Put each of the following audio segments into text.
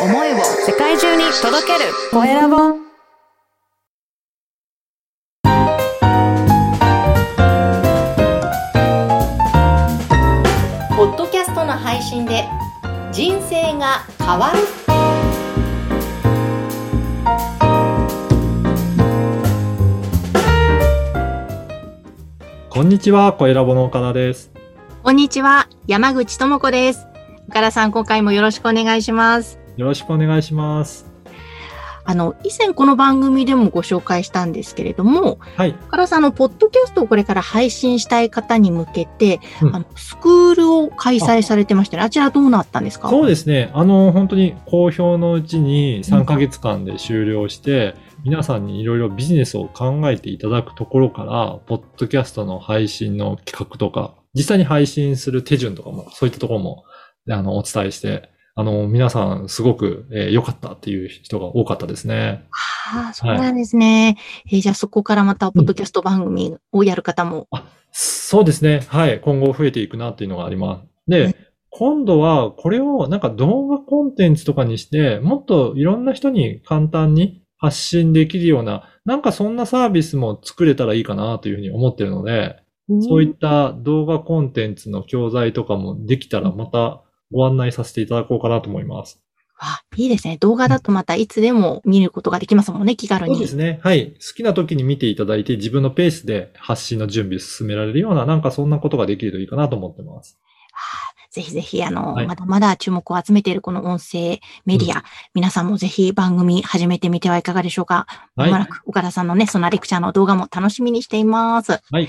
思いを世界中に届けるコエラボポッドキャストの配信で人生が変わるこんにちは、コエラボの岡田です。こんにちは、山口智子です。岡田さん、今回もよろしくお願いします。よろしくお願いします。あの、以前この番組でもご紹介したんですけれども、はい。岡田さん、あの、ポッドキャストをこれから配信したい方に向けて、うんあの、スクールを開催されてましたね。あちらどうなったんですか？そうですね。あの、本当に好評のうちに3ヶ月間で終了して、皆さんにいろいろビジネスを考えていただくところから、ポッドキャストの配信の企画とか、実際に配信する手順とかも、そういったところも、あの、お伝えして、あの、皆さんすごく良、えー良かったっていう人が多かったですね。ああ、そうなんですね。えーじゃあそこからまた、ポッドキャスト番組をやる方も。そうですね。はい。今後増えていくなっていうのがあります。で、うん今度はこれをなんか動画コンテンツとかにして、もっといろんな人に簡単に発信できるような、なんかそんなサービスも作れたらいいかなというふうに思ってるので、そういった動画コンテンツの教材とかもできたらまたご案内させていただこうかなと思います。あ、いいですね。動画だとまたいつでも見ることができますもんね、気軽に。そうですね。はい。好きな時に見ていただいて自分のペースで発信の準備を進められるような、なんかそんなことができるといいかなと思ってます。ぜひぜひ、あの、はいまだまだ注目を集めているこの音声メディア、皆さんもぜひ番組始めてみてはいかがでしょうか。まはいもなく岡田さんのね、そのレクチャーの動画も楽しみにしています。はい。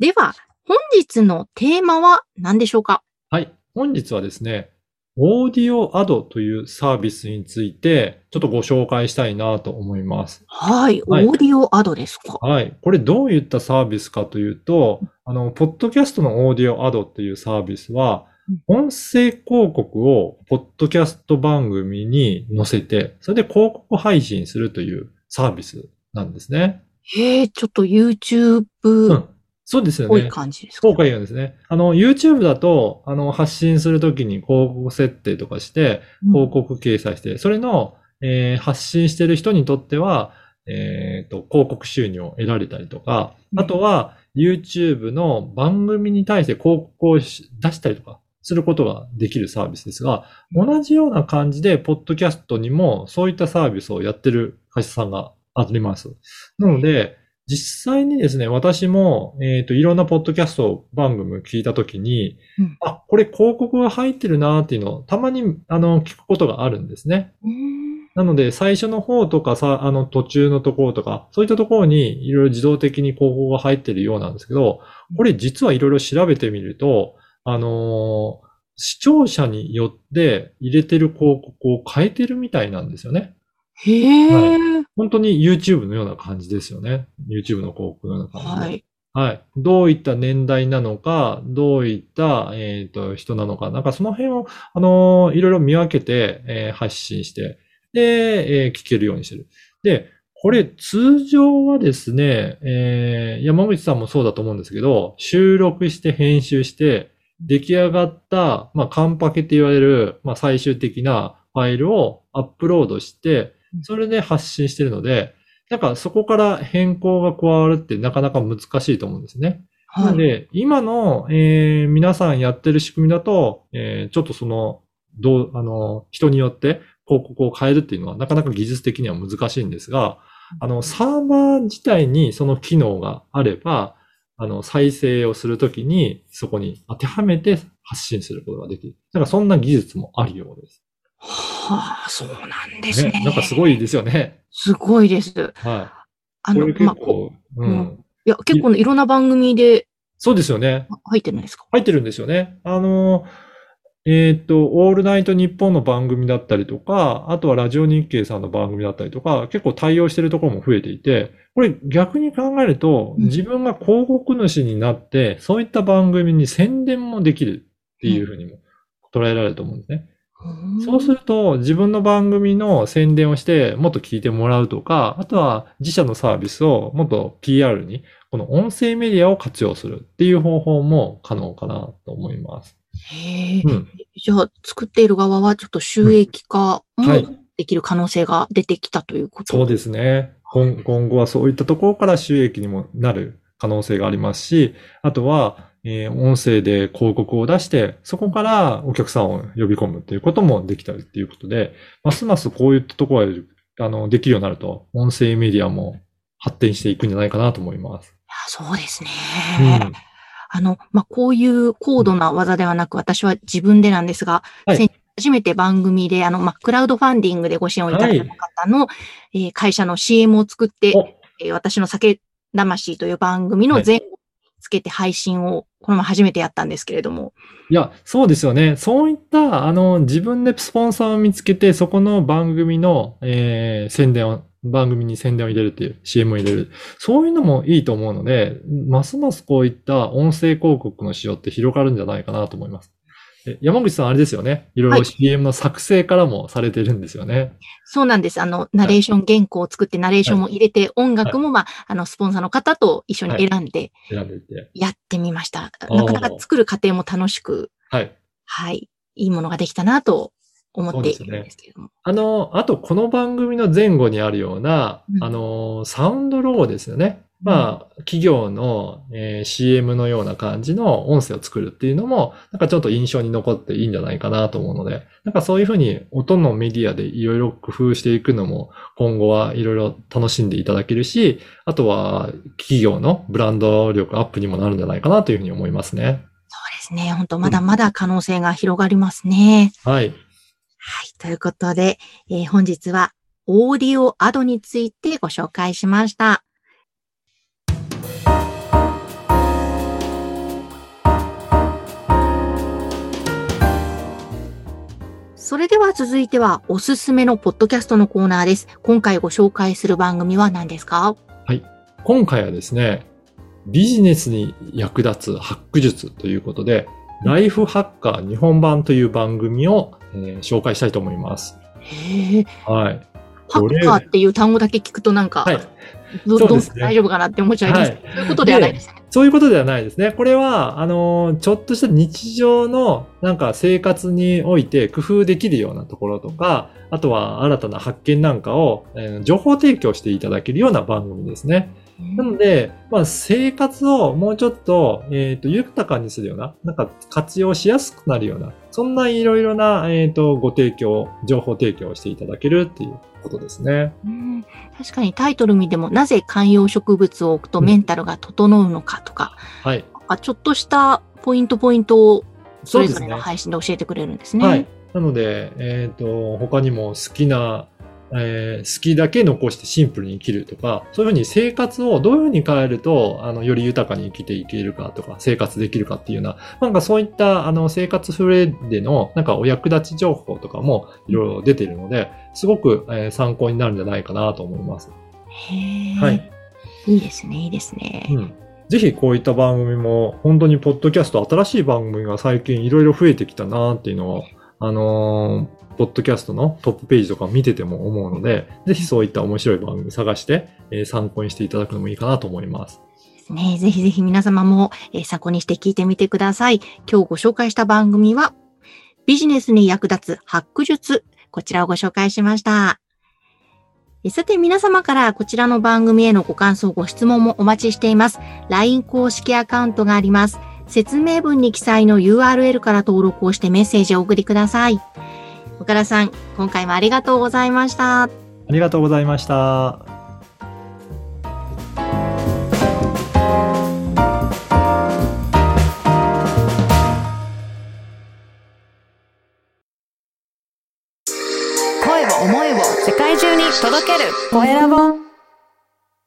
では、本日のテーマは何でしょうか？はい。本日はですね、オーディオアドというサービスについて、ちょっとご紹介したいなと思います。はい、はいオーディオアドですか。はい。これどういったサービスかというと、あの、ポッドキャストのオーディオアドっていうサービスは、音声広告をポッドキャスト番組に載せて、それで広告配信するというサービスなんですね。へえ、ちょっと YouTube うん。そうですよっぽいね。感じですか、そうか言うんですね。あの、YouTube だと、あの、発信するときに広告設定とかして、広告掲載して、それの、えー発信してる人にとっては、えっ、と、広告収入を得られたりとか、うんあとは YouTube の番組に対して広告をし出したりとかすることができるサービスですが、同じような感じで、ポッドキャストにもそういったサービスをやってる会社さんがあります。なので、実際にですね、私も、えっ、と、いろんなポッドキャスト番組を聞いたときに、うんあ、これ広告が入ってるなっていうのをたまに、あの、聞くことがあるんですね。なので、最初の方とかさ、あの、途中のところとか、そういったところにいろいろ自動的に広告が入ってるようなんですけど、これ実はいろいろ調べてみると、あのー視聴者によって入れてる広告を変えてるみたいなんですよね。へえ、本当に YouTube のような感じですよね。YouTube の広告のような感じで。はい。はい。どういった年代なのか、どういった、えっ、と、人なのか、なんかその辺を、あのーいろいろ見分けて、えー発信して、で、えー聞けるようにしてる。で、これ通常はですね、えー山口さんもそうだと思うんですけど、収録して編集して、出来上がった、まあ、カンパケって言われる、まあ、最終的なファイルをアップロードして、それで発信してるので、なんかそこから変更が加わるってなかなか難しいと思うんですね。なはい。ので、今の、えー皆さんやってる仕組みだと、えーちょっとその、どう、あの、人によって広告を変えるっていうのはなかなか技術的には難しいんですが、あの、サーバー自体にその機能があれば、あの、再生をするときにそこに当てはめて発信することができる。だからそんな技術もあるようです。はあ、そうなんですね。ね。なんかすごいですよね。すごいです。はい。あの、まうん。うんいや、結構ねいろんな番組でそうですよね。入ってるんですか？入ってるんですよね。あの、えっ、と、オールナイトニッポンの番組だったりとか、あとはラジオ日経さんの番組だったりとか、結構対応してるところも増えていて、これ逆に考えると、うん自分が広告主になって、そういった番組に宣伝もできるっていうふうにも捉えられると思うんですね。そうすると、自分の番組の宣伝をして、もっと聞いてもらうとか、あとは自社のサービスをもっと PR に、この音声メディアを活用するっていう方法も可能かなと思います。へえ。うん。じゃあ、作っている側はちょっと収益化もはいできる可能性が出てきたということ？そうですね。今今後はそういったところから収益にもなる可能性がありますし、あとは、えー音声で広告を出して、そこからお客さんを呼び込むっていうこともできたりっていうことで、ますますこういったところがあのできるようになると、音声メディアも発展していくんじゃないかなと思います。いやそうですね。うん。あの、まあ、こういう高度な技ではなく、私は自分でなんですが、はい。先初めて番組で、あの、まあ、クラウドファンディングでご支援をいただいた方の、えー会社の CM を作って、お。えー私の酒魂という番組のはい。前つけて配信を、この前初めてやったんですけれども、いや、そうですよね。そういった、あの、自分でスポンサーを見つけて、そこの番組の、えー宣伝を、番組に宣伝を入れるっていう、CM を入れる。そういうのもいいと思うので、ますますこういった音声広告の仕様って広がるんじゃないかなと思います。え山口さん、あれですよね。いろいろはい CM の作成からもされてるんですよね。そうなんです。あの、ナレーション原稿を作ってナレーションも入れて、音楽も、まあ、あの、スポンサーの方と一緒に選んで。やってみました。なかなか作る過程も楽しく、はい。はい、いいものができたなと思っているんですけれども。あの、あと、この番組の前後にあるような、うんあの、サウンドロゴですよね。まあ、企業の、えー CM のような感じの音声を作るっていうのも、なんかちょっと印象に残っていいんじゃないかなと思うので、なんかそういうふうに音のメディアでいろいろ工夫していくのも、今後はいろいろ楽しんでいただけるし、あとは企業のブランド力アップにもなるんじゃないかなというふうに思いますね。そうですね。本当まだまだ可能性が広がりますね。はい。はい。ということで、えー本日はオーディオアドについてご紹介しました。それでは続いてはおすすめのポッドキャストのコーナーです。今回ご紹介する番組は何ですか？今回はですね、ビジネスに役立つハック術ということで、ライフハッカー日本版という番組を、えー紹介したいと思います。へえ。はい。ハッカーっていう単語だけ聞くとなんか、はい。どどうね大丈夫かなって思っちゃいます。はいそういうことではないですね。そういうことではないですね。これは、あのー、ちょっとした日常の、なんか生活において工夫できるようなところとか、あとは新たな発見なんかを、えー情報提供していただけるような番組ですね。なので、まあ、生活をもうちょっと、えっ、と、豊かにするような、なんか活用しやすくなるような、そんないろいろな、えっ、と、ご提供、情報提供をしていただけるっていうことですね。うん確かにタイトル見ても、なぜ観葉植物を置くとメンタルが整うのかとか、はい。あちょっとしたポイントポイントをそれぞれの。配信で教えてくれるんですね。はい。なので、えっ、と、他にも好きな、えー好きだけ残してシンプルに生きるとか、そういうふうに生活をどういうふうに変えると、あの、より豊かに生きていけるかとか、生活できるかっていうような、なんかそういった、あの、生活フレでの、なんかお役立ち情報とかもいろいろ出ているので、すごく、えー参考になるんじゃないかなと思います。へえ、はい。いいですね、いいですね。うん。ぜひこういった番組も、本当にポッドキャスト、新しい番組が最近いろいろ増えてきたなっていうのを、あのーポッドキャストのトップページとか見てても思うので、ぜひそういった面白い番組探して、えー参考にしていただくのもいいかなと思います。ね。ぜひぜひ皆様も、えー参考にして聞いてみてください。今日ご紹介した番組は、ビジネスに役立つハック術。こちらをご紹介しました。えさて皆様からこちらの番組へのご感想、ご質問もお待ちしています。LINE 公式アカウントがあります。説明文に記載の URL から登録をしてメッセージをお送りください。岡田さん、今回もありがとうございました。ありがとうございました。声を思いを世界中に届けるコエラボ